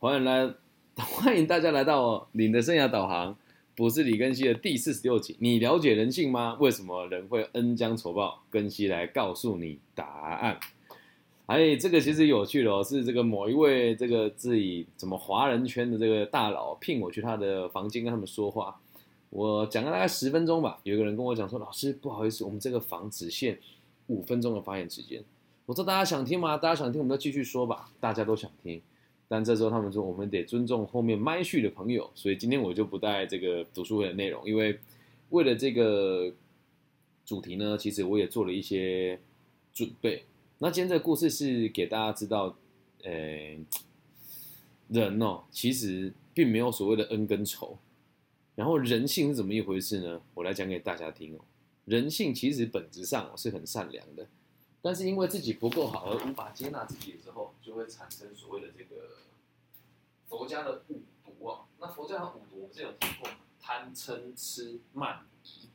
欢迎来，欢迎大家来到你的生涯导航，不是李根熙的第四十六集。你了解人性吗？为什么人会恩将仇报？根熙来告诉你答案。哎，这个其实有趣的哦，是这个某一位这个自己怎么华人圈的这个大佬聘我去他的房间跟他们说话。我讲了大概十分钟吧，有个人跟我讲说：“老师，不好意思，我们这个房只限五分钟的发言时间。”我说：“大家想听吗？大家想听，我们就继续说吧。大家都想听。”但这时候他们说，我们得尊重后面麦序的朋友，所以今天我就不带这个读书会的内容，因为为了这个主题呢，其实我也做了一些准备。那今天这个故事是给大家知道，呃，人哦，其实并没有所谓的恩跟仇，然后人性是怎么一回事呢？我来讲给大家听哦。人性其实本质上是很善良的。但是因为自己不够好而无法接纳自己之后，就会产生所谓的这个佛家的五毒啊。那佛家的五毒我们之前有提过，贪嗔痴慢疑。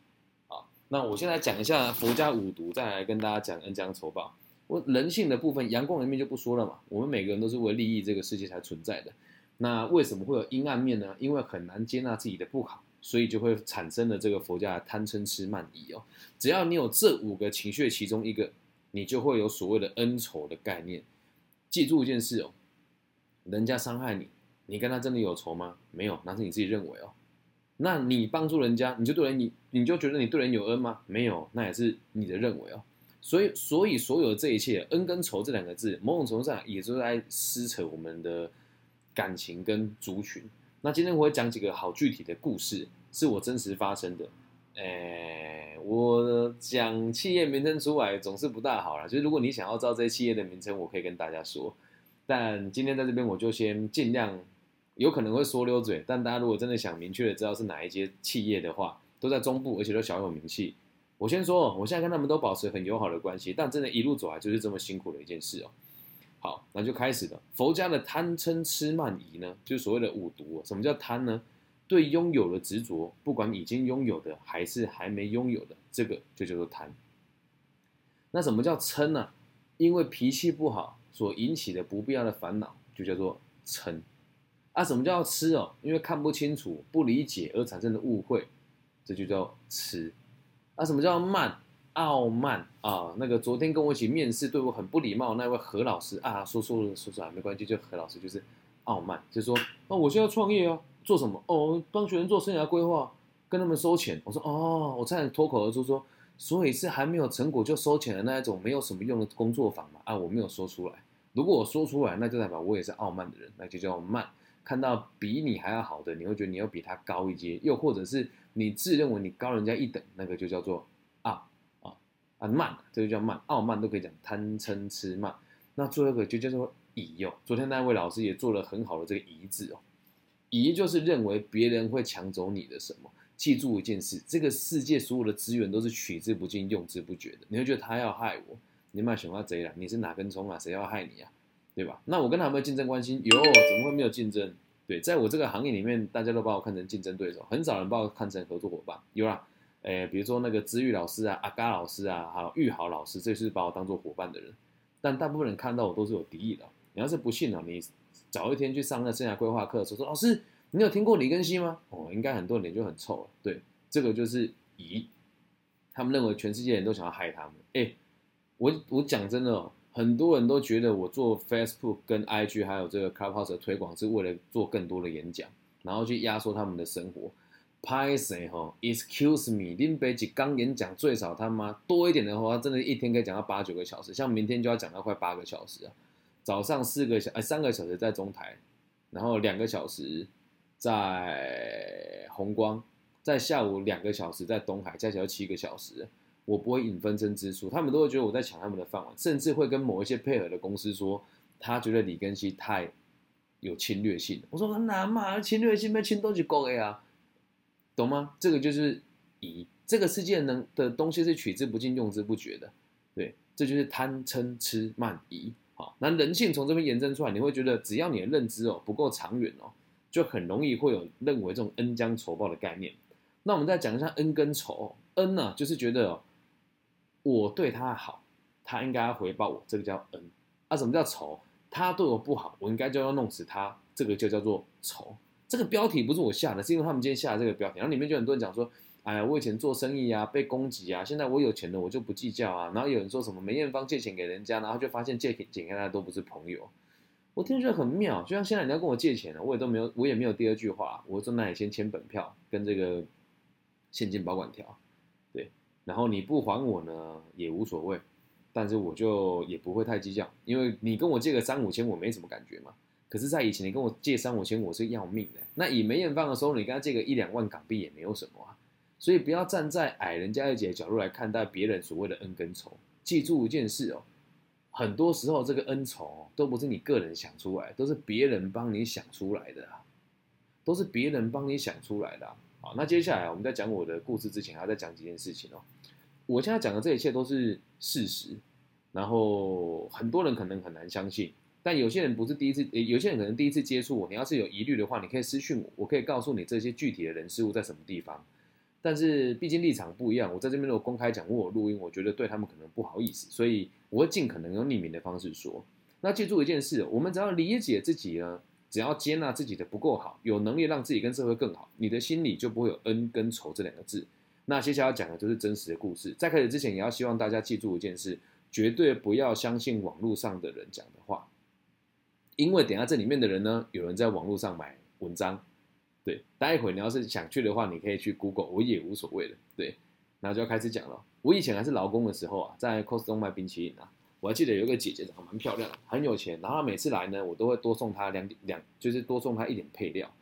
好，那我先来讲一下佛家五毒，再来跟大家讲恩将仇报。我人性的部分，阳光的面就不说了嘛。我们每个人都是为利益这个世界才存在的。那为什么会有阴暗面呢？因为很难接纳自己的不好，所以就会产生了这个佛家的贪嗔痴慢疑哦。只要你有这五个情绪其中一个。你就会有所谓的恩仇的概念。记住一件事哦，人家伤害你，你跟他真的有仇吗？没有，那是你自己认为哦。那你帮助人家，你就对人你你就觉得你对人有恩吗？没有，那也是你的认为哦。所以，所以所有的这一切，恩跟仇这两个字，某种程度上也是在撕扯我们的感情跟族群。那今天我会讲几个好具体的故事，是我真实发生的。诶，我讲企业名称出来总是不大好了。就是如果你想要知道这些企业的名称，我可以跟大家说。但今天在这边，我就先尽量，有可能会说溜嘴。但大家如果真的想明确的知道是哪一些企业的话，都在中部，而且都小有名气。我先说，我现在跟他们都保持很友好的关系。但真的，一路走来就是这么辛苦的一件事哦。好，那就开始了。佛家的贪嗔痴慢疑呢，就是所谓的五毒。什么叫贪呢？对拥有的执着，不管已经拥有的还是还没拥有的，这个就叫做贪。那什么叫嗔呢？因为脾气不好所引起的不必要的烦恼，就叫做嗔。啊，什么叫痴哦？因为看不清楚、不理解而产生的误会，这就叫痴。啊，什么叫慢？傲慢啊！那个昨天跟我一起面试、对我很不礼貌那位何老师啊，说错了，说错了，没关系，就何老师就是傲慢，就说，哦，我现在创业啊。做什么？哦，帮学生做生涯规划，跟他们收钱。我说哦，我差点脱口而出说，所以是还没有成果就收钱的那一种没有什么用的工作坊嘛？啊，我没有说出来。如果我说出来，那就代表我也是傲慢的人，那就叫慢。看到比你还要好的，你会觉得你要比他高一阶，又或者是你自认为你高人家一等，那个就叫做傲啊啊慢，这就叫慢。傲慢都可以讲贪嗔痴慢。那最后一个就叫做疑哦。昨天那位老师也做了很好的这个疑字哦。疑就是认为别人会抢走你的什么？记住一件事，这个世界所有的资源都是取之不尽、用之不绝的。你会觉得他要害我，你蛮喜欢贼了？你是哪根葱啊？谁要害你啊？对吧？那我跟他有没有竞争关系？有，怎么会没有竞争？对，在我这个行业里面，大家都把我看成竞争对手，很少人把我看成合作伙伴。有啦，诶，比如说那个资玉老师啊、阿嘎老师啊，还有玉豪老师，这是把我当做伙伴的人。但大部分人看到我都是有敌意的。你要是不信啊，你。早一天去上那生涯规划课的时候，说老师，你有听过李根熙吗？哦，应该很多人就很臭了。对，这个就是疑，他们认为全世界人都想要害他们。哎，我我讲真的哦，很多人都觉得我做 Facebook 跟 IG 还有这个 Clubhouse 的推广是为了做更多的演讲，然后去压缩他们的生活。拍谁哈？Excuse me，林北吉刚演讲最少他妈多一点的话，真的一天可以讲到八九个小时，像明天就要讲到快八个小时啊。早上四个小哎三个小时在中台，然后两个小时在红光，在下午两个小时在东海，加起来七个小时。我不会引分身之术，他们都会觉得我在抢他们的饭碗，甚至会跟某一些配合的公司说，他觉得李根熙太有侵略性。我说很难嘛，侵略性被侵都是够的呀，懂吗？这个就是以这个世界能的东西是取之不尽用之不绝的，对，这就是贪嗔痴慢疑。那人性从这边延伸出来，你会觉得只要你的认知哦不够长远哦，就很容易会有认为这种恩将仇报的概念。那我们再讲一下恩跟仇。恩呢，就是觉得哦我对他好，他应该要回报我，这个叫恩。啊，什么叫仇？他对我不好，我应该就要弄死他，这个就叫做仇。这个标题不是我下的，是因为他们今天下的这个标题，然后里面就很多人讲说，哎呀，我以前做生意啊，被攻击啊，现在我有钱了，我就不计较啊。然后有人说什么梅艳芳借钱给人家，然后就发现借钱给他都不是朋友。我听着很妙，就像现在你要跟我借钱了，我也都没有，我也没有第二句话，我说那你先签本票跟这个现金保管条，对，然后你不还我呢也无所谓，但是我就也不会太计较，因为你跟我借个三五千我没什么感觉嘛，可是，在以前你跟我借三五千我是要命的，那以梅艳芳的时候，你跟他借个一两万港币也没有什么啊，所以不要站在矮人家一截的角度来看待别人所谓的恩跟仇，记住一件事哦。很多时候，这个恩仇都不是你个人想出来，都是别人帮你想出来的，都是别人帮你想出来的。好，那接下来我们在讲我的故事之前，还要再讲几件事情哦。我现在讲的这一切都是事实，然后很多人可能很难相信，但有些人不是第一次，有些人可能第一次接触我。你要是有疑虑的话，你可以私讯我，我可以告诉你这些具体的人事物在什么地方。但是毕竟立场不一样，我在这边如果公开讲，我录音，我觉得对他们可能不好意思，所以我会尽可能用匿名的方式说。那记住一件事，我们只要理解自己呢，只要接纳自己的不够好，有能力让自己跟社会更好，你的心里就不会有恩跟仇这两个字。那接下来要讲的就是真实的故事。在开始之前，也要希望大家记住一件事，绝对不要相信网络上的人讲的话，因为等下这里面的人呢，有人在网络上买文章。对，待会你要是想去的话，你可以去 Google，我也无所谓的。对，然后就要开始讲了。我以前还是劳工的时候啊，在 Costco 卖冰淇淋啊，我还记得有一个姐姐长得蛮漂亮，很有钱，然后每次来呢，我都会多送她两两，就是多送她一点配料。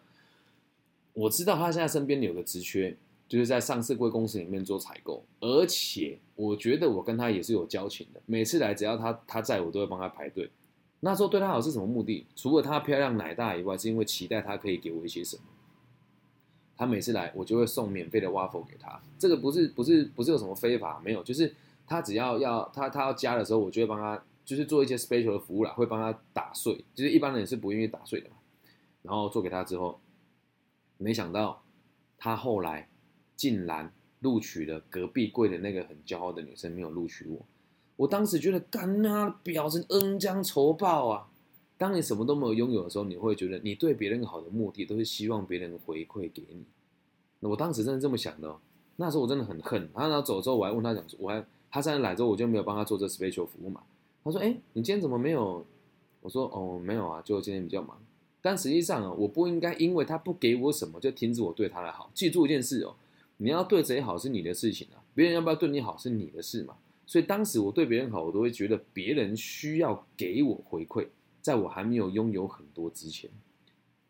我知道她现在身边有个职缺，就是在上市贵公司里面做采购，而且我觉得我跟她也是有交情的，每次来只要她她在我都会帮她排队。那时候对她好是什么目的？除了她漂亮奶大以外，是因为期待她可以给我一些什么。他每次来，我就会送免费的 waffle 给他。这个不是不是不是有什么非法，没有，就是他只要要他他要加的时候，我就会帮他，就是做一些 special 的服务啦，会帮他打碎。就是一般人是不愿意打碎的嘛。然后做给他之后，没想到他后来竟然录取了隔壁柜的那个很骄傲的女生，没有录取我。我当时觉得干啊，表示恩将仇报啊。当你什么都没有拥有的时候，你会觉得你对别人好的目的都是希望别人回馈给你。那我当时真的这么想的，那时候我真的很恨。然后走之后，我还问他讲，我还他现在来之后，我就没有帮他做这 special 服务嘛。他说：“哎，你今天怎么没有？”我说：“哦，没有啊，就今天比较忙。”但实际上啊，我不应该因为他不给我什么就停止我对他的好。记住一件事哦，你要对谁好是你的事情啊，别人要不要对你好是你的事嘛。所以当时我对别人好，我都会觉得别人需要给我回馈。在我还没有拥有很多之前，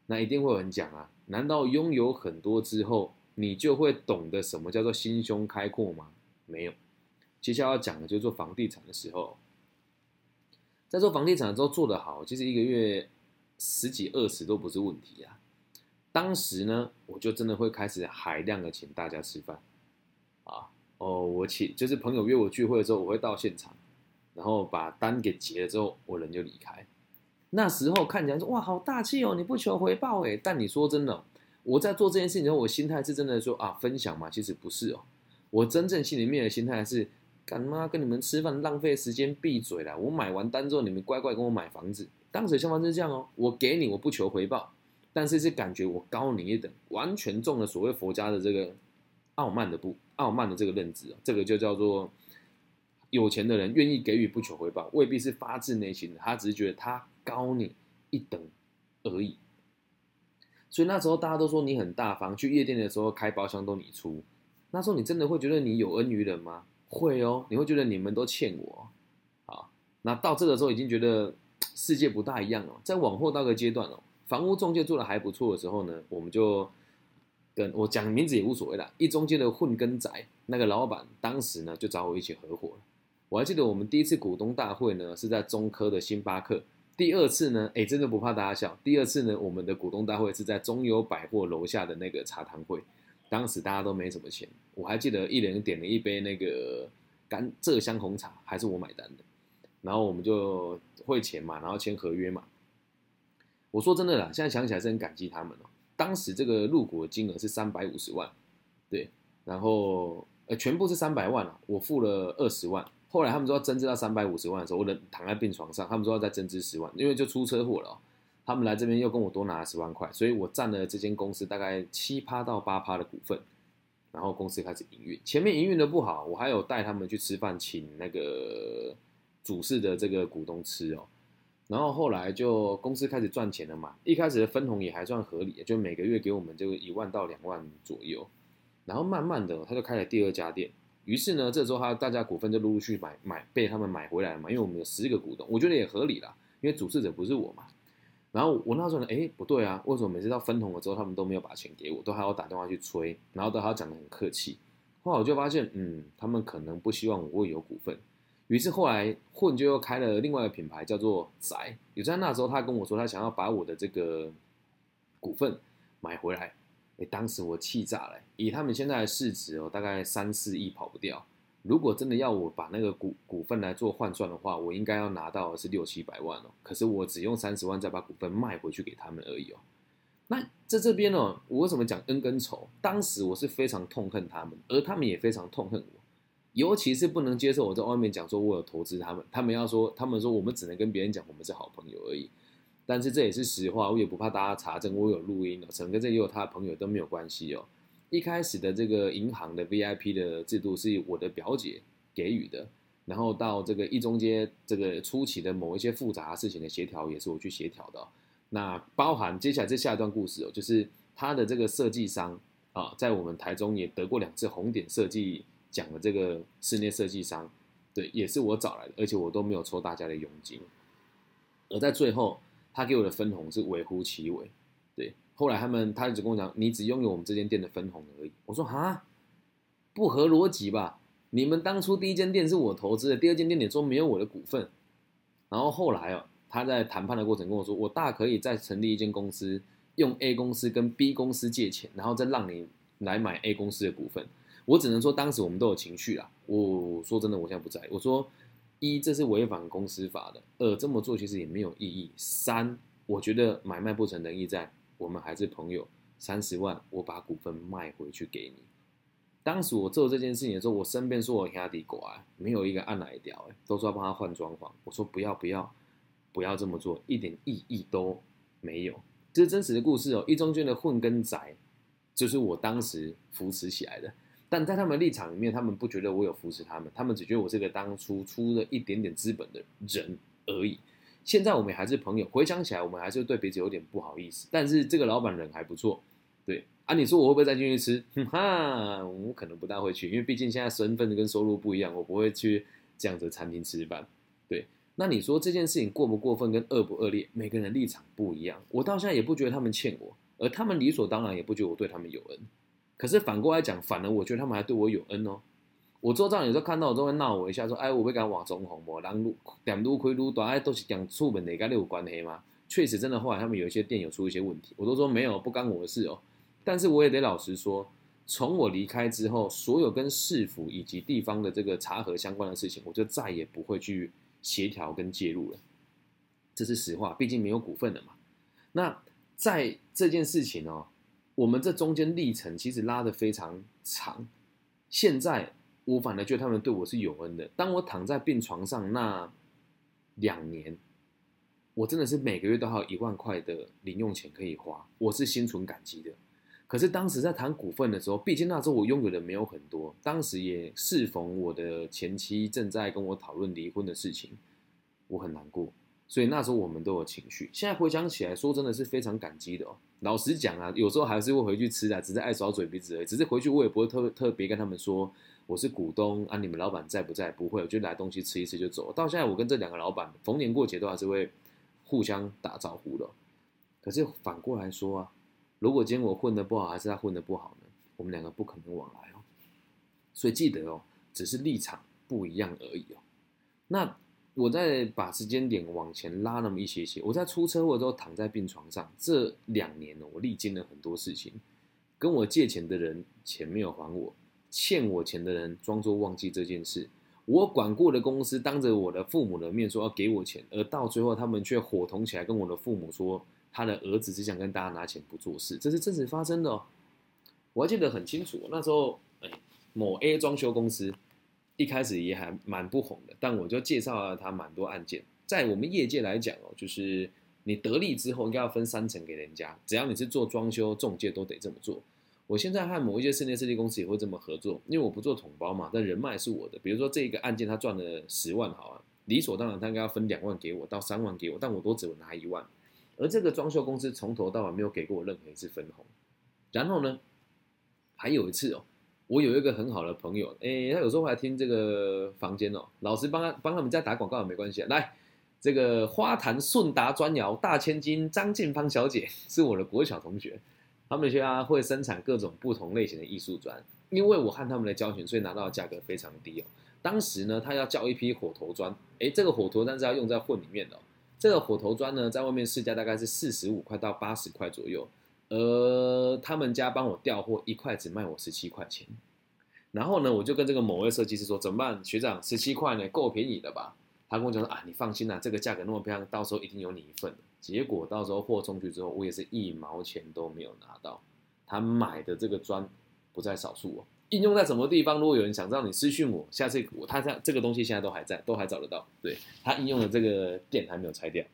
那一定会有人讲啊，难道拥有很多之后，你就会懂得什么叫做心胸开阔吗？没有。接下来要讲的就是做房地产的时候，在做房地产的时候做得好，其实一个月十几二十都不是问题啊。当时呢，我就真的会开始海量的请大家吃饭啊，哦，我请就是朋友约我聚会的时候，我会到现场，然后把单给结了之后，我人就离开。那时候看起来说哇好大气哦，你不求回报哎，但你说真的，我在做这件事情的时候，我心态是真的说啊分享嘛，其实不是哦，我真正心里面的心态是干妈跟你们吃饭浪费时间，闭嘴啦！我买完单之后，你们乖乖跟我买房子。当时想法是这样哦，我给你我不求回报，但是是感觉我高你一等，完全中了所谓佛家的这个傲慢的不傲慢的这个认知哦，这个就叫做有钱的人愿意给予不求回报，未必是发自内心的，他只是觉得他。高你一等而已，所以那时候大家都说你很大方，去夜店的时候开包厢都你出。那时候你真的会觉得你有恩于人吗？会哦，你会觉得你们都欠我。好，那到这个时候已经觉得 世界不大一样了。再往后到个阶段哦，房屋中介做的还不错的时候呢，我们就跟我讲名字也无所谓了。一中介的混根仔那个老板，当时呢就找我一起合伙我还记得我们第一次股东大会呢是在中科的星巴克。第二次呢，哎，真的不怕大家笑。第二次呢，我们的股东大会是在中友百货楼下的那个茶谈会，当时大家都没什么钱，我还记得一人点了一杯那个甘蔗香红茶，还是我买单的。然后我们就汇钱嘛，然后签合约嘛。我说真的啦，现在想起来是很感激他们哦。当时这个入股的金额是三百五十万，对，然后呃全部是三百万啊，我付了二十万。后来他们说要增资到三百五十万的时候，我人躺在病床上，他们说要再增资十万，因为就出车祸了。他们来这边又跟我多拿了十万块，所以我占了这间公司大概七趴到八趴的股份，然后公司开始营运。前面营运的不好，我还有带他们去吃饭，请那个主事的这个股东吃哦。然后后来就公司开始赚钱了嘛，一开始的分红也还算合理，就每个月给我们就一万到两万左右。然后慢慢的他就开了第二家店，于是呢，这时候他大家股份就陆陆续买买被他们买回来了嘛，因为我们有十个股东，我觉得也合理啦，因为主事者不是我嘛。然后我那时候呢，哎，不对啊，为什么每次到分红了之后，他们都没有把钱给我，都还要打电话去催，然后都还要讲的很客气。后来我就发现，嗯，他们可能不希望我会有股份。于是后来混就又开了另外一个品牌，叫做宅。有在那时候，他跟我说，他想要把我的这个股份买回来。当时我气炸了，以他们现在的市值哦，大概三四亿跑不掉。如果真的要我把那个股股份来做换算的话，我应该要拿到是六七百万哦。可是我只用三十万再把股份卖回去给他们而已哦。那在这边呢，我为什么讲恩跟仇？当时我是非常痛恨他们，而他们也非常痛恨我，尤其是不能接受我在外面讲说我有投资他们，他们要说，他们说我们只能跟别人讲我们是好朋友而已。但是这也是实话，我也不怕大家查证，我有录音的，陈哥这也有他的朋友都没有关系哦。一开始的这个银行的 VIP 的制度是我的表姐给予的，然后到这个一中街这个初期的某一些复杂事情的协调也是我去协调的。那包含接下来这下一段故事哦，就是他的这个设计商啊，在我们台中也得过两次红点设计奖的这个室内设计商，对，也是我找来的，而且我都没有抽大家的佣金。而在最后，他给我的分红是微乎其微，对。后来他们，他只跟我讲，你只拥有我们这间店的分红而已。我说哈，不合逻辑吧？你们当初第一间店是我投资的，第二间店你说没有我的股份。然后后来哦，他在谈判的过程跟我说，我大可以再成立一间公司，用 A 公司跟 B 公司借钱，然后再让你来买 A 公司的股份。我只能说当时我们都有情绪啦。我说真的，我现在不在。我说一，这是违反公司法的；二，这么做其实也没有意义；三，我觉得买卖不成仁义在。我们还是朋友，三十万，我把股份卖回去给你。当时我做这件事情的时候，我身边说我兄弟狗啊，没有一个按来屌，哎，都说要帮他换装潢。我说不要不要，不要这么做，一点意义都没有。这是真实的故事哦。一中间的混跟宅，就是我当时扶持起来的。但在他们立场里面，他们不觉得我有扶持他们，他们只觉得我是个当初出了一点点资本的人而已。现在我们还是朋友，回想起来，我们还是对彼此有点不好意思。但是这个老板人还不错，对啊，你说我会不会再进去吃？哼 哈，我可能不大会去，因为毕竟现在身份跟收入不一样，我不会去这样子餐厅吃饭。对，那你说这件事情过不过分，跟恶不恶劣，每个人立场不一样。我到现在也不觉得他们欠我，而他们理所当然也不觉得我对他们有恩。可是反过来讲，反而我觉得他们还对我有恩哦。我做账有时候看到我都会闹我一下，说：“哎，我不敢往中红，我让路点路亏路短，哎，都是讲出门哪个有关黑吗？”确实，真的后来他们有一些店有出一些问题，我都说没有，不干我的事哦。但是我也得老实说，从我离开之后，所有跟市府以及地方的这个查核相关的事情，我就再也不会去协调跟介入了。这是实话，毕竟没有股份了嘛。那在这件事情哦，我们这中间历程其实拉得非常长，现在。我反而觉得他们对我是有恩的。当我躺在病床上那两年，我真的是每个月都还有一万块的零用钱可以花，我是心存感激的。可是当时在谈股份的时候，毕竟那时候我拥有的没有很多，当时也适逢我的前妻正在跟我讨论离婚的事情，我很难过。所以那时候我们都有情绪。现在回想起来，说真的是非常感激的哦。老实讲啊，有时候还是会回去吃的，只是爱耍嘴皮子而已。只是回去我也不会特特别跟他们说。我是股东啊，你们老板在不在？不会，我就来东西吃一吃就走。到现在，我跟这两个老板逢年过节都还是会互相打招呼的。可是反过来说啊，如果今天我混的不好，还是他混的不好呢？我们两个不可能往来哦。所以记得哦，只是立场不一样而已哦。那我再把时间点往前拉那么一些些，我在出车祸之后躺在病床上，这两年呢，我历经了很多事情，跟我借钱的人钱没有还我。欠我钱的人装作忘记这件事，我管过的公司当着我的父母的面说要给我钱，而到最后他们却伙同起来跟我的父母说，他的儿子只想跟大家拿钱不做事，这是真实发生的哦。我还记得很清楚，那时候哎，某 A 装修公司一开始也还蛮不红的，但我就介绍了他蛮多案件，在我们业界来讲哦，就是你得利之后应该要分三成给人家，只要你是做装修中介都得这么做。我现在和某一些室内设计公司也会这么合作，因为我不做统包嘛，但人脉是我的。比如说这一个案件他赚了十万，好啊，理所当然他应该要分两万给我到三万给我，但我都只有拿一万。而这个装修公司从头到尾没有给过我任何一次分红。然后呢，还有一次哦，我有一个很好的朋友，哎，他有时候会来听这个房间哦，老师帮他帮他们家打广告也没关系啊。来，这个花坛顺达砖窑大千金张静芳小姐是我的国小同学，他们家会生产各种不同类型的艺术砖，因为我和他们的交情，所以拿到的价格非常低哦。当时呢，他要叫一批火头砖，哎，这个火头砖是要用在混里面的。这个火头砖呢，在外面市价大概是四十五块到八十块左右，而他们家帮我调货一块只卖我十七块钱。然后呢，我就跟这个某位设计师说，怎么办？学长，十七块呢，够便宜的吧？他跟我讲说啊，你放心啦，这个价格那么漂亮，到时候一定有你一份。结果到时候货送去之后，我也是一毛钱都没有拿到。他买的这个砖不在少数哦。应用在什么地方？如果有人想知道，你私讯我，下次我他这这个东西现在都还在，都还找得到。对他应用的这个店还没有拆掉。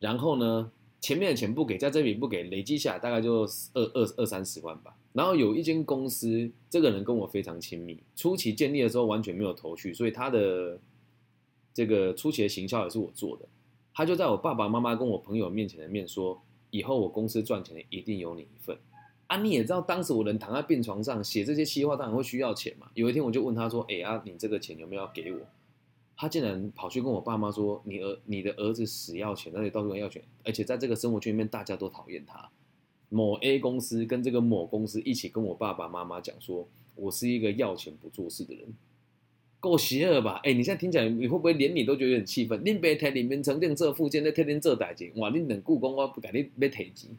然后呢，前面的钱不给，在这笔不给，累积下来大概就二二二三十万吧。然后有一间公司，这个人跟我非常亲密，初期建立的时候完全没有头绪，所以他的这个初期的行销也是我做的。他就在我爸爸妈妈跟我朋友面前的面说，以后我公司赚钱的一定有你一份。啊，你也知道，当时我人躺在病床上写这些细话，当然会需要钱嘛。有一天我就问他说：“哎啊，你这个钱有没有要给我？”他竟然跑去跟我爸妈说：“你儿，你的儿子死要钱，而且到处要钱，而且在这个生活圈里面，大家都讨厌他。”某 A 公司跟这个某公司一起跟我爸爸妈妈讲说：“我是一个要钱不做事的人，够邪恶吧？”哎，你现在听起来，你会不会连你都觉得很气愤？你别台里面曾经这附件在天天这代金，哇！你等故宫我不敢你别提钱。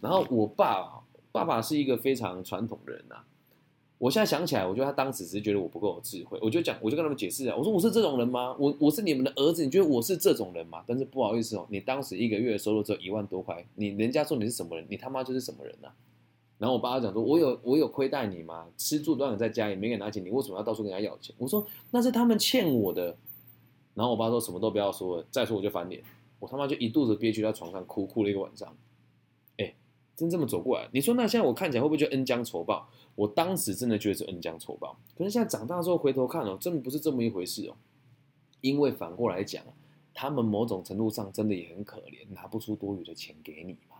然后我爸。爸爸是一个非常传统的人呐，我现在想起来，我觉得他当时只是觉得我不够有智慧，我就讲，我就跟他们解释啊，我说我是这种人吗？我我是你们的儿子，你觉得我是这种人吗？但是不好意思哦，你当时一个月收入只有一万多块，你人家说你是什么人，你他妈就是什么人呐？然后我爸爸讲说，我有我有亏待你吗？吃住都让你在家里没给拿钱，你为什么要到处跟人家要钱？我说那是他们欠我的。然后我爸说什么都不要说了，再说我就翻脸，我他妈就一肚子憋屈在床上哭，哭了一个晚上。真这么走过来，你说那现在我看起来会不会就恩将仇报？我当时真的觉得是恩将仇报，可是现在长大之后回头看哦，真的不是这么一回事哦。因为反过来讲，他们某种程度上真的也很可怜，拿不出多余的钱给你嘛。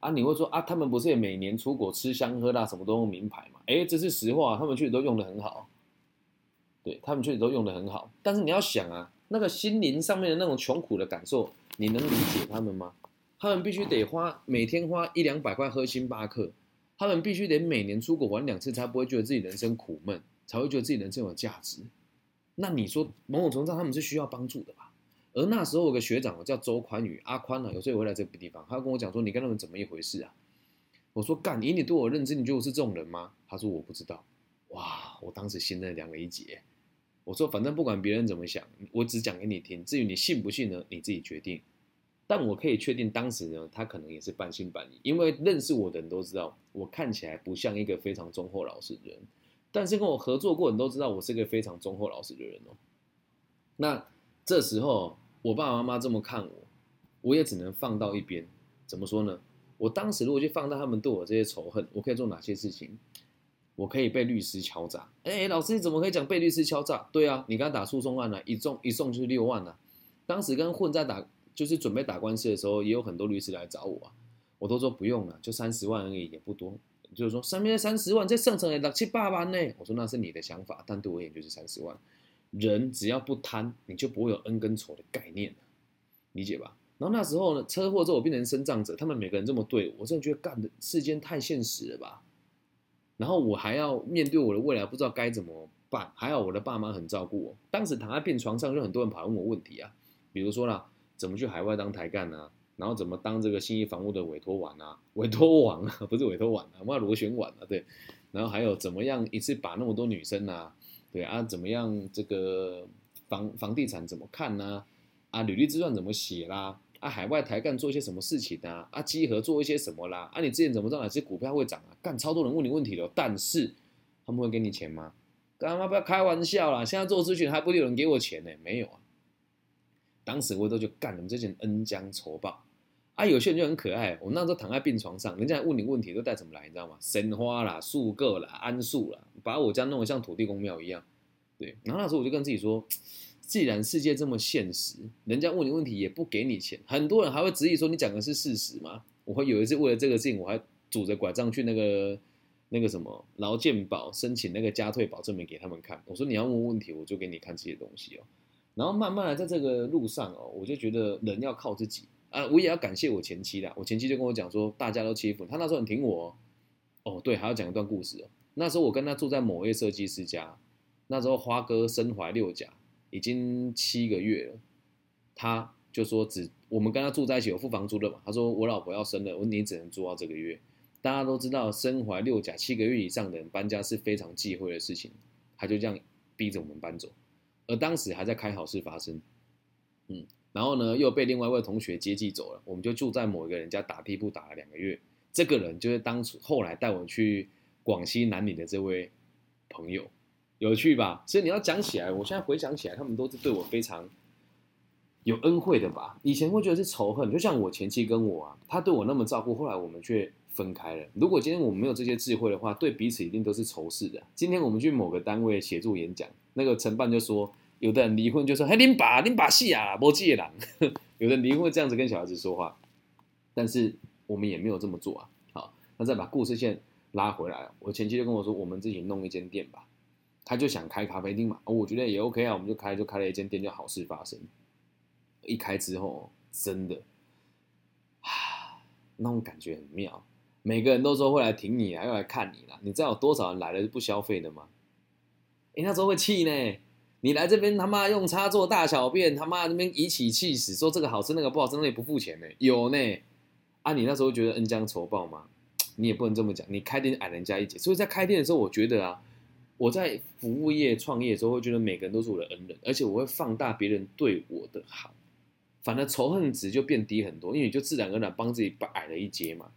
啊，你会说啊，他们不是也每年出国吃香喝辣，什么都用名牌嘛？哎，这是实话，他们确实都用的很好，对他们确实都用的很好。但是你要想啊，那个心灵上面的那种穷苦的感受，你能理解他们吗？他们必须得花每天花一两百块喝星巴克，他们必须得每年出国玩两次，才不会觉得自己人生苦闷，才会觉得自己人生有价值。那你说某种程度上他们是需要帮助的吧？而那时候有个学长我叫周宽宇，阿宽啊，有时候回来这个地方，他跟我讲说：“你跟他们怎么一回事啊？”我说：“干，以你对我认知，你觉得我是这种人吗？”他说：“我不知道。”哇，我当时心在凉了一截。我说：“反正不管别人怎么想，我只讲给你听。至于你信不信呢，你自己决定。”但我可以确定，当时呢，他可能也是半信半疑，因为认识我的人都知道，我看起来不像一个非常忠厚老实的人。但是跟我合作过你都知道，我是一个非常忠厚老实的人哦。那这时候，我爸爸妈妈这么看我，我也只能放到一边。怎么说呢？我当时如果去放大他们对我这些仇恨，我可以做哪些事情？我可以被律师敲诈。哎，老师你怎么可以讲被律师敲诈？对啊，你刚打诉讼案呢，一送一送就是六万呢。当时跟混在打。就是准备打官司的时候，也有很多律师来找我，我都说不用了，就三十万而已，也不多。就是说上面三十万，在上层也六七八万呢。我说那是你的想法，但对我而言就是三十万。人只要不贪，你就不会有恩跟仇的概念理解吧？然后那时候呢，车祸之后我变成生障者，他们每个人这么对我，我真的觉得干的世间太现实了吧？然后我还要面对我的未来，不知道该怎么办。还好我的爸妈很照顾我，当时躺在病床上，就很多人跑来问我问题啊，比如说啦。怎么去海外当台干呢？然后怎么当这个新义房屋的委托网啊？委托网啊，不是委托网啊，我螺旋网啊，对。然后还有怎么样一次把那么多女生啊，对啊，怎么样这个房房地产怎么看呢？啊，履历自传怎么写啦？啊，海外台干做一些什么事情啊？啊，集合做一些什么啦？啊，你之前怎么知道哪些股票会涨啊？干超多人问你问题了，但是他们会给你钱吗？干嘛不要开玩笑啦！现在做咨询还不有人给我钱呢？没有啊。当时我都就干，你们这些恩将仇报啊！有些人就很可爱，我那时候躺在病床上，人家问你问题都带怎么来，你知道吗？神花啦、树个啦、桉树啦，把我家弄得像土地公庙一样。对，然后那时候我就跟自己说，既然世界这么现实，人家问你问题也不给你钱，很多人还会质疑说你讲的是事实吗？我会有一次为了这个事情，我还拄着拐杖去那个那个什么劳健保申请那个加退保证明给他们看，我说你要问问题，我就给你看这些东西哦。然后慢慢的在这个路上哦，我就觉得人要靠自己啊！我也要感谢我前妻啦，我前妻就跟我讲说，大家都欺负他，那时候很挺我哦。对，还要讲一段故事哦。那时候我跟他住在某位设计师家，那时候花哥身怀六甲，已经七个月了，他就说只我们跟他住在一起有付房租的嘛，他说我老婆要生了，我你只能住到这个月。大家都知道身怀六甲七个月以上的人搬家是非常忌讳的事情，他就这样逼着我们搬走。而当时还在开好事发生，嗯，然后呢又被另外一位同学接济走了，我们就住在某一个人家打地铺打了两个月。这个人就是当初后来带我去广西南宁的这位朋友，有趣吧？所以你要讲起来，我现在回想起来，他们都是对我非常有恩惠的吧？以前会觉得是仇恨，就像我前妻跟我啊，他对我那么照顾，后来我们却分开了。如果今天我们没有这些智慧的话，对彼此一定都是仇视的。今天我们去某个单位协助演讲。那个承办就说，有的人离婚就说，嘿，你把你把戏啊，莫借人。有的离婚这样子跟小孩子说话，但是我们也没有这么做啊。好，那再把故事线拉回来，我前妻就跟我说，我们自己弄一间店吧。他就想开咖啡厅嘛，我觉得也 OK 啊，我们就开就开了一间店，就好事发生。一开之后，真的，啊，那种感觉很妙。每个人都说会来挺你啊，要来看你啦。你知道有多少人来了是不消费的吗？哎，那时候会气呢。你来这边他妈用插座大小便，他妈那边一起气死，说这个好吃那个不好吃，那也不付钱呢。有呢。啊，你那时候觉得恩将仇报吗？你也不能这么讲。你开店矮人家一截，所以在开店的时候，我觉得啊，我在服务业创业的时候，会觉得每个人都是我的恩人，而且我会放大别人对我的好，反而仇恨值就变低很多，因为你就自然而然帮自己矮了一截嘛。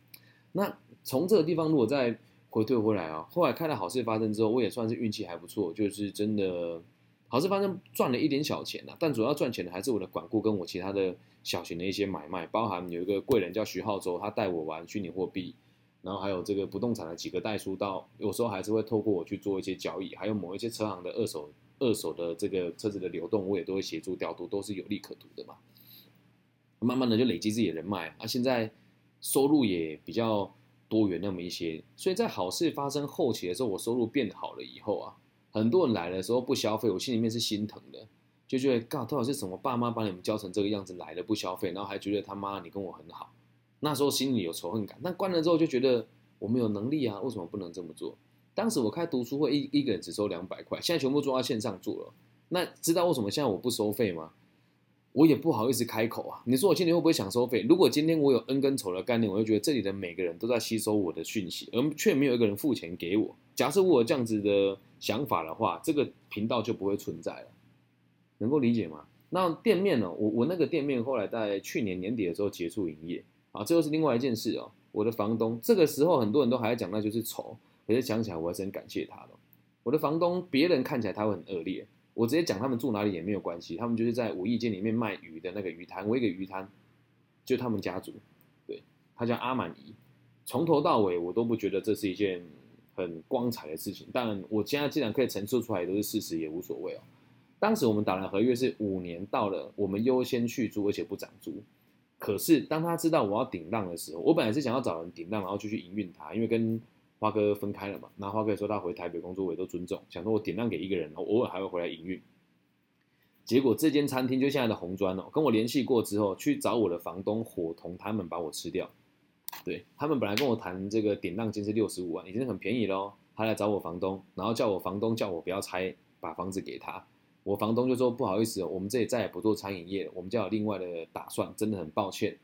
那从这个地方，如果再回退回来啊！后来看到好事发生之后，我也算是运气还不错，就是真的好事发生赚了一点小钱呐。但主要赚钱的还是我的管顾跟我其他的小型的一些买卖，包含有一个贵人叫徐浩洲，他带我玩虚拟货币，然后还有这个不动产的几个代书到，有时候还是会透过我去做一些交易，还有某一些车行的二手二手的这个车子的流动，我也都会协助调度，都是有利可图的嘛。慢慢的就累积自己的人脉，啊，现在收入也比较。多元那么一些，所以在好事发生后期的时候，我收入变好了以后啊，很多人来的时候不消费，我心里面是心疼的，就觉得，嘎，到底是什么爸妈把你们教成这个样子来了不消费，然后还觉得他妈你跟我很好，那时候心里有仇恨感。但关了之后就觉得我们有能力啊，为什么不能这么做？当时我开读书会，一一个人只收两百块，现在全部做到线上做了。那知道为什么现在我不收费吗？我也不好意思开口啊！你说我今天会不会想收费？如果今天我有恩跟仇的概念，我就觉得这里的每个人都在吸收我的讯息，而却没有一个人付钱给我。假设我有这样子的想法的话，这个频道就不会存在了。能够理解吗？那店面呢？我我那个店面后来在去年年底的时候结束营业啊，这又是另外一件事哦。我的房东这个时候很多人都还在讲，那就是仇，可是想起来我还是很感谢他的。我的房东别人看起来他会很恶劣。我直接讲他们住哪里也没有关系，他们就是在五义街里面卖鱼的那个鱼摊，我一个鱼摊，就他们家族，对他叫阿满姨，从头到尾我都不觉得这是一件很光彩的事情，但我现在既然可以陈述出来都是事实，也无所谓哦。当时我们打的合约是五年到了，我们优先续租，而且不涨租。可是当他知道我要顶浪的时候，我本来是想要找人顶浪，然后就去营运它，因为跟花哥分开了嘛？那花哥也说他回台北工作，我也都尊重。想说我点亮给一个人，偶尔还会回来营运。结果这间餐厅就现在的红砖哦，跟我联系过之后，去找我的房东伙同他们把我吃掉。对他们本来跟我谈这个典当金是六十五万，已经很便宜喽。他来找我房东，然后叫我房东叫我不要拆，把房子给他。我房东就说不好意思，我们这里再也不做餐饮业了，我们家有另外的打算，真的很抱歉。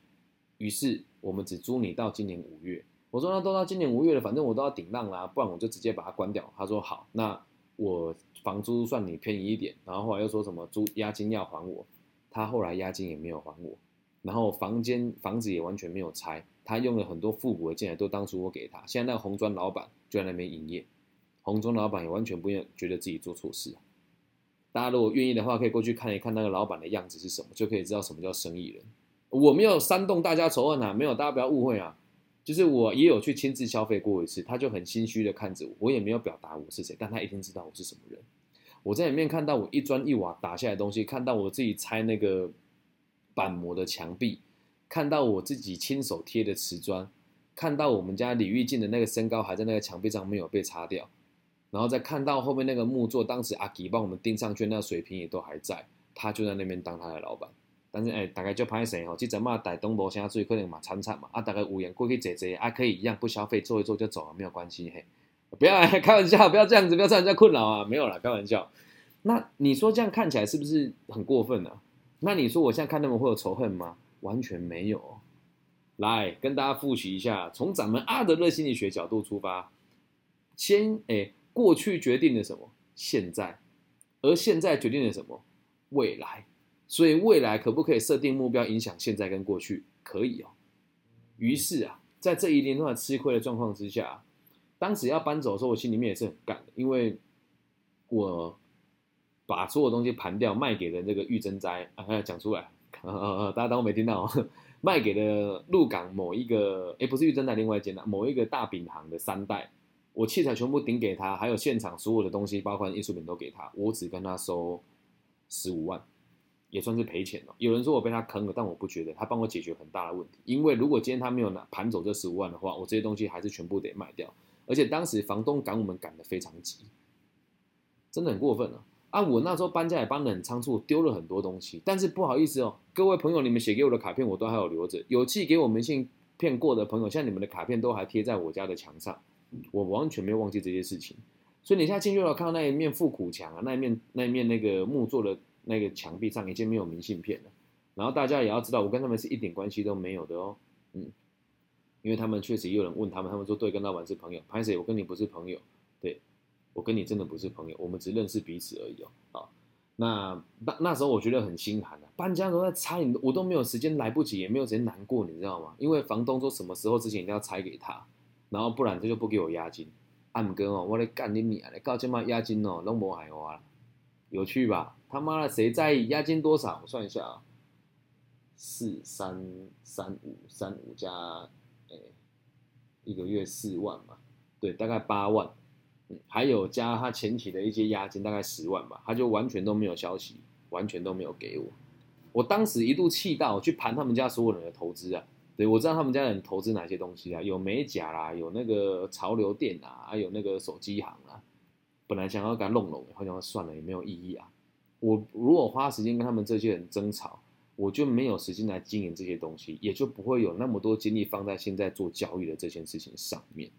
于是我们只租你到今年五月。我说那都到今年五月了，反正我都要顶浪啦，不然我就直接把它关掉。他说好，那我房租算你便宜一点。然后后来又说什么租押金要还我，他后来押金也没有还我，然后房间房子也完全没有拆，他用了很多复古的建材，都当初我给他。现在那个红砖老板就在那边营业，红砖老板也完全不愿觉得自己做错事。大家如果愿意的话，可以过去看一看那个老板的样子是什么，就可以知道什么叫生意人。我没有煽动大家仇恨啊，没有，大家不要误会啊。就是我也有去亲自消费过一次，他就很心虚的看着我，我也没有表达我是谁，但他一定知道我是什么人。我在里面看到我一砖一瓦打下来的东西，看到我自己拆那个板模的墙壁，看到我自己亲手贴的瓷砖，看到我们家李玉静的那个身高还在那个墙壁上没有被擦掉，然后再看到后面那个木座，当时阿吉帮我们钉上去，那个水平也都还在，他就在那边当他的老板。但是哎，大概就拍谁吼，记者嘛，大东博现在最可能嘛，惨惨嘛，啊，大概五元过去坐坐，啊，可以一样不消费，坐一坐就走了，没有关系嘿。不要开玩笑，不要这样子，不要造人家困扰啊！没有啦，开玩笑。那你说这样看起来是不是很过分呢？那你说我现在看他们会有仇恨吗？完全没有。来跟大家复习一下，从咱们阿德勒心理学角度出发，先哎，过去决定了什么？现在，而现在决定了什么？未来。所以未来可不可以设定目标影响现在跟过去？可以哦。于是啊，在这一连串吃亏的状况之下。当时要搬走的时候，我心里面也是很干的，因为我把所有东西盘掉，卖给了这个玉珍斋啊，讲出来，啊大家当我没听到，卖给了鹿港某一个，哎，不是玉珍斋，另外一间的某一个大饼行的三代，我器材全部顶给他，还有现场所有的东西，包括艺术品都给他，我只跟他收十五万，也算是赔钱了。有人说我被他坑了，但我不觉得，他帮我解决很大的问题，因为如果今天他没有拿盘走这十五万的话，我这些东西还是全部得卖掉。而且当时房东赶我们赶得非常急，真的很过分了啊！我那时候搬家也搬得很仓促，丢了很多东西。但是不好意思哦，各位朋友，你们写给我的卡片我都还有留着，有寄给我明信片过的朋友，像你们的卡片都还贴在我家的墙上，我完全没有忘记这些事情。所以你现在进去了，看到那一面复古墙啊，那一面那一面那个木做的那个墙壁上已经没有明信片了。然后大家也要知道，我跟他们是一点关系都没有的哦，嗯。因为他们确实也有人问他们，他们说对，跟老板是朋友。潘水我跟你不是朋友，对我跟你真的不是朋友，我们只认识彼此而已哦。啊，那那那时候我觉得很心寒啊，搬家都在拆，我都没有时间，来不及，也没有时间难过，你知道吗？因为房东说什么时候之前一定要拆给他，然后不然他就不给我押金。暗哥哦，我来干你娘嘞，告这嘛押金哦，拢无害我了，有趣吧？他妈的，谁在意押金多少？我算一下啊，四三三五三五加哎。一个月四万嘛，对，大概八万，嗯，还有加他前期的一些押金，大概十万吧，他就完全都没有消息，完全都没有给我。我当时一度气到去盘他们家所有人的投资啊，对我知道他们家人投资哪些东西啊，有美甲啦，有那个潮流店啊，还有那个手机行啊。本来想要给他弄弄，好像算了，也没有意义啊。我如果花时间跟他们这些人争吵。我就没有时间来经营这些东西，也就不会有那么多精力放在现在做交易的这件事情上面。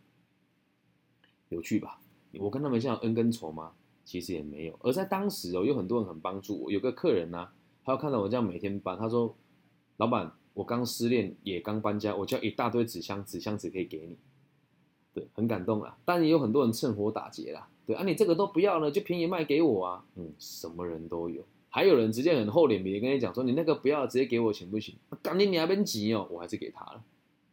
有趣吧？我跟他们像恩跟仇吗？其实也没有。而在当时哦，有很多人很帮助我。有个客人呢，他要看到我这样每天搬，他说：“老板，我刚失恋，也刚搬家，我叫一大堆纸箱，纸箱子可以给你。”对，很感动啊。但也有很多人趁火打劫啦。对啊，你这个都不要了，就便宜卖给我啊。嗯，什么人都有。还有人直接很厚脸皮跟你讲说，你那个不要直接给我行不行？赶紧你那边急哦，我还是给他了。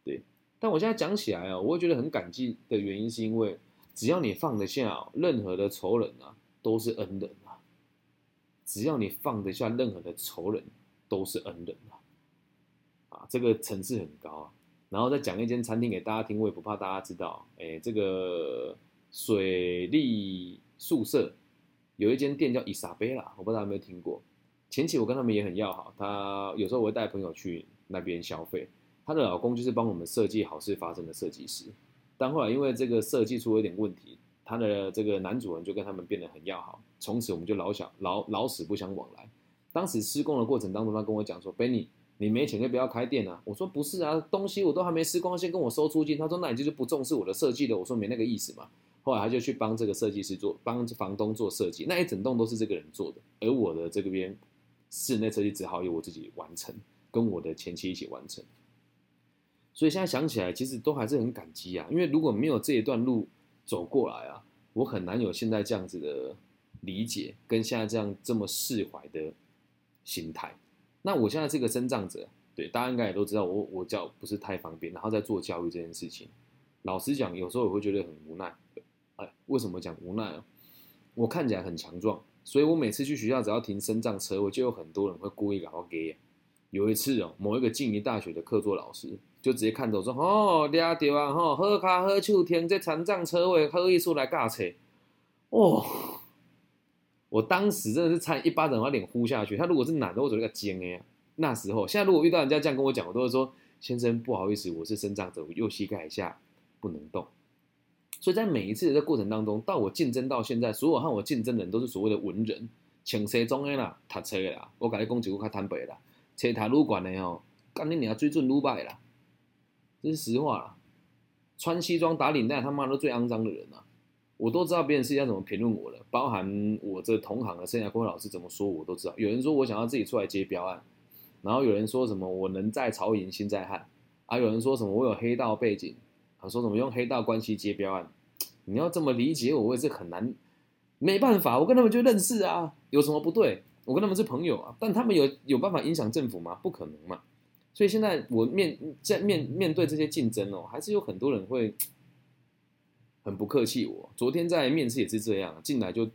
对，但我现在讲起来哦，我会觉得很感激的原因是因为，只要你放得下，任何的仇人啊都是恩人啊。只要你放得下任何的仇人，都是恩人啊。啊，这个层次很高啊。然后再讲一间餐厅给大家听，我也不怕大家知道。哎，这个水利宿舍。有一间店叫伊莎贝拉，我不知道有没有听过。前期我跟他们也很要好，他有时候我会带朋友去那边消费。她的老公就是帮我们设计好事发生的设计师，但后来因为这个设计出了一点问题，他的这个男主人就跟他们变得很要好，从此我们就老小老老死不相往来。当时施工的过程当中，他跟我讲说：“Benny，你没钱就不要开店啊。”我说：“不是啊，东西我都还没施工，先跟我收租金。”他说：“那你就是不重视我的设计的。”我说：“没那个意思嘛。”后来他就去帮这个设计师做，帮房东做设计，那一整栋都是这个人做的，而我的这个边室内设计只好由我自己完成，跟我的前妻一起完成。所以现在想起来，其实都还是很感激啊，因为如果没有这一段路走过来啊，我很难有现在这样子的理解，跟现在这样这么释怀的心态。那我现在是个生长者，对大家应该也都知道，我我教不是太方便，然后在做教育这件事情，老实讲，有时候我会觉得很无奈。为什么讲无奈啊？我看起来很强壮，所以我每次去学校，只要停升降车位，就有很多人会故意搞我给。有一次哦，某一个静宜大学的客座老师就直接看着我说：“哦，抓到啊，吼，喝卡好手停这残障车位，好意思来驾车。”哦，我当时真的是差一巴掌把脸呼下去。他如果是男的，我就那个尖哎。那时候，现在如果遇到人家这样跟我讲，我都会说：“先生，不好意思，我是身障者，我右膝盖以下不能动。”所以在每一次的这过程当中，到我竞争到现在，所有和我竞争的人都是所谓的文人，请车中的啦，读车的啦。我跟你讲几句较坦白啦。车塔撸管的哦，干你娘最准撸败啦，这是实话啦。穿西装打领带，他妈都最肮脏的人啊！我都知道别人是要怎么评论我的，包含我这同行的生涯规划老师怎么说，我都知道。有人说我想要自己出来接标案，然后有人说什么我能在曹营心在汉，啊，有人说什么我有黑道背景，啊，说什么用黑道关系接标案。你要这么理解我，我也是很难，没办法，我跟他们就认识啊，有什么不对？我跟他们是朋友啊，但他们有有办法影响政府吗？不可能嘛。所以现在我面在面面对这些竞争哦，还是有很多人会很不客气。我昨天在面试也是这样，进来就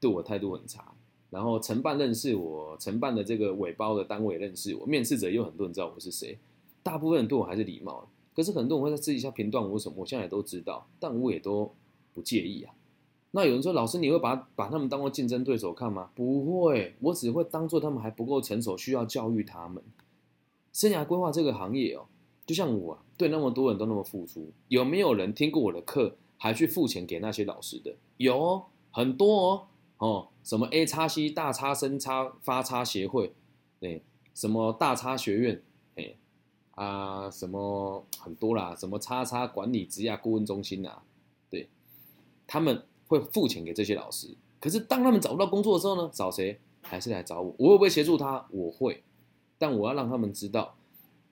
对我态度很差。然后承办认识我，承办的这个尾包的单位认识我，面试者又很多人知道我是谁。大部分人对我还是礼貌，可是很多人会在私底下评断我什么，我现在也都知道，但我也都不介意啊。那有人说，老师，你会把把他们当做竞争对手看吗？不会，我只会当做他们还不够成熟，需要教育他们。生涯规划这个行业哦，就像我啊，对那么多人都那么付出，有没有人听过我的课还去付钱给那些老师的？有很多哦，哦，什么 A 叉 C 大叉生叉发叉协会，对，什么大叉学院，啊，什么很多啦，什么叉叉管理职业顾问中心啊，对，他们。会付钱给这些老师，可是当他们找不到工作的时候呢？找谁？还是来找我？我会不会协助他？我会，但我要让他们知道，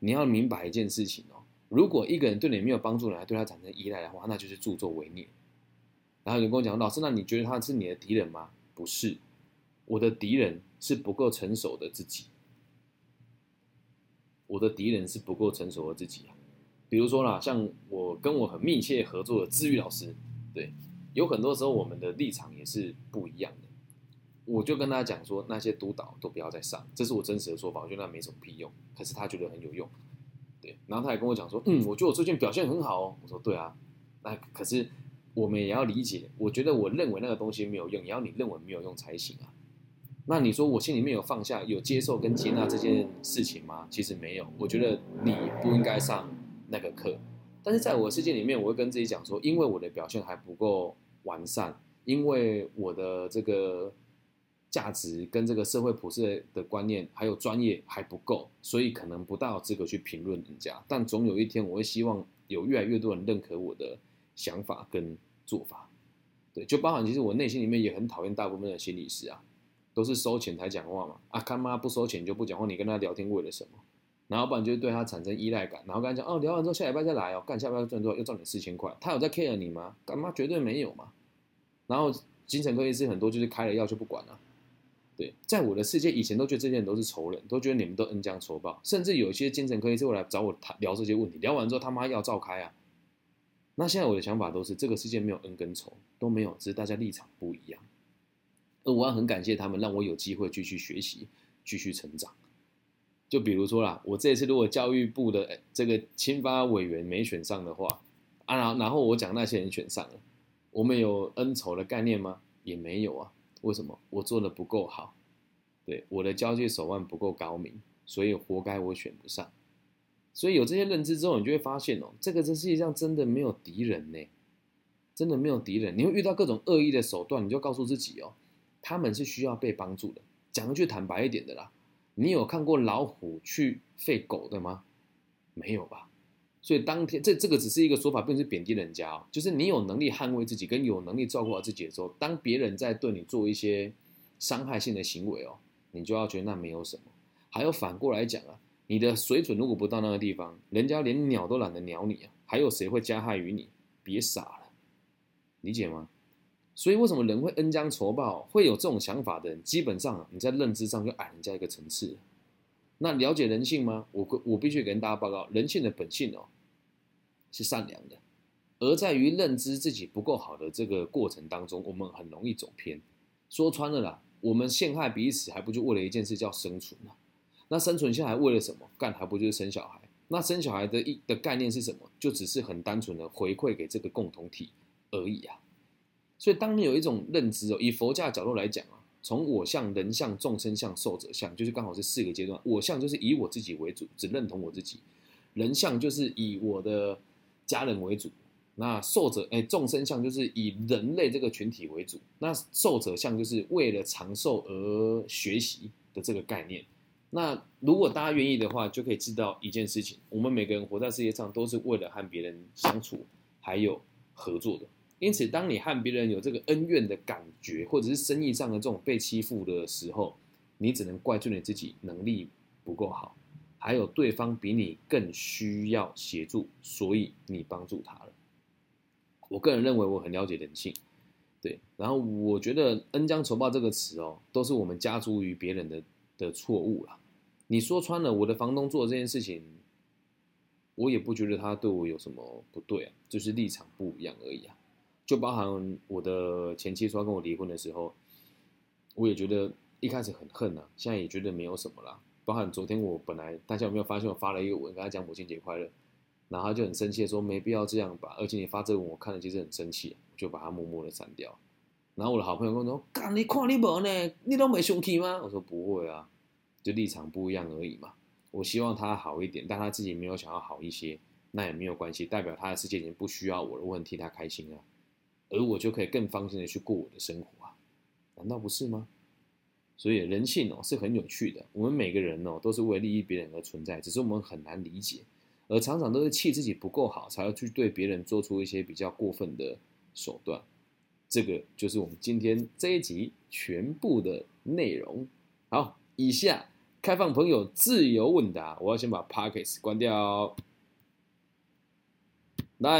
你要明白一件事情哦。如果一个人对你没有帮助，你还对他产生依赖的话，那就是助纣为虐。然后有人跟我讲，老师，那你觉得他是你的敌人吗？不是，我的敌人是不够成熟的自己。我的敌人是不够成熟的自己啊。比如说啦，像我跟我很密切合作的治愈老师，对。有很多时候，我们的立场也是不一样的。我就跟他讲说，那些督导都不要再上，这是我真实的说法。我觉得那没什么屁用，可是他觉得很有用。对，然后他还跟我讲说，嗯，我觉得我最近表现很好哦。我说对啊，那可是我们也要理解。我觉得我认为那个东西没有用，也要你认为没有用才行啊。那你说我心里面有放下、有接受跟接纳这件事情吗？其实没有。我觉得你不应该上那个课。但是在我的世界里面，我会跟自己讲说，因为我的表现还不够。完善，因为我的这个价值跟这个社会普世的观念还有专业还不够，所以可能不大有资格去评论人家。但总有一天，我会希望有越来越多人认可我的想法跟做法。对，就包含其实我内心里面也很讨厌大部分的心理师啊，都是收钱才讲话嘛。啊，干妈不收钱就不讲话，你跟他聊天为了什么？然后不然就对他产生依赖感，然后跟他讲哦，聊完之后下礼拜再来哦，干下礼拜赚多少又赚你四千块，他有在 care 你吗？干妈绝对没有嘛。然后精神科医师很多就是开了药就不管了，对，在我的世界以前都觉得这些人都是仇人，都觉得你们都恩将仇报，甚至有些精神科医师会来找我谈聊这些问题，聊完之后他妈要照开啊。那现在我的想法都是这个世界没有恩跟仇都没有，只是大家立场不一样。而我要很感谢他们，让我有机会继续学习，继续成长。就比如说啦，我这次如果教育部的这个青发委员没选上的话，啊，然后我讲那些人选上了，我们有恩仇的概念吗？也没有啊。为什么？我做的不够好，对我的交际手腕不够高明，所以活该我选不上。所以有这些认知之后，你就会发现哦，这个这世界上真的没有敌人呢，真的没有敌人。你会遇到各种恶意的手段，你就告诉自己哦，他们是需要被帮助的。讲一句坦白一点的啦。你有看过老虎去吠狗的吗？没有吧。所以当天这这个只是一个说法，并不是贬低人家哦。就是你有能力捍卫自己，跟有能力照顾好自己的时候，当别人在对你做一些伤害性的行为哦，你就要觉得那没有什么。还有反过来讲啊，你的水准如果不到那个地方，人家连鸟都懒得鸟你啊，还有谁会加害于你？别傻了，理解吗？所以，为什么人会恩将仇报？会有这种想法的人，基本上你在认知上就矮人家一个层次。那了解人性吗？我我必须跟大家报告，人性的本性哦，是善良的。而在于认知自己不够好的这个过程当中，我们很容易走偏。说穿了啦，我们陷害彼此，还不就为了一件事叫生存吗？那生存下来为了什么？干还不就是生小孩？那生小孩的一的概念是什么？就只是很单纯的回馈给这个共同体而已啊。所以当你有一种认知哦，以佛教角度来讲啊，从我相、人相、众生相、寿者相，就是刚好是四个阶段。我相就是以我自己为主，只认同我自己；人相就是以我的家人为主；那寿者哎，众生相就是以人类这个群体为主；那寿者相就是为了长寿而学习的这个概念。那如果大家愿意的话，就可以知道一件事情：我们每个人活在世界上，都是为了和别人相处，还有合作的。因此，当你和别人有这个恩怨的感觉，或者是生意上的这种被欺负的时候，你只能怪罪你自己能力不够好，还有对方比你更需要协助，所以你帮助他了。我个人认为，我很了解人性，对。然后，我觉得“恩将仇报”这个词哦，都是我们加诸于别人的的错误了。你说穿了，我的房东做这件事情，我也不觉得他对我有什么不对啊，就是立场不一样而已啊。就包含我的前妻说要跟我离婚的时候，我也觉得一开始很恨呐，现在也觉得没有什么啦。包含昨天我本来大家有没有发现我发了一个文跟他讲母亲节快乐，然后他就很生气说没必要这样吧，而且你发这个文我看了其实很生气，就把他默默的删掉。然后我的好朋友跟我说：“干你看你无呢？你都没生气吗？”我说：“不会啊，就立场不一样而已嘛。我希望他好一点，但他自己没有想要好一些，那也没有关系，代表他的世界已经不需要我了，我很替他开心啊。”而我就可以更放心的去过我的生活啊，难道不是吗？所以人性哦是很有趣的，我们每个人哦都是为利益别人而存在，只是我们很难理解，而常常都是气自己不够好，才要去对别人做出一些比较过分的手段。这个就是我们今天这一集全部的内容。好，以下开放朋友自由问答，我要先把 Pockets 关掉。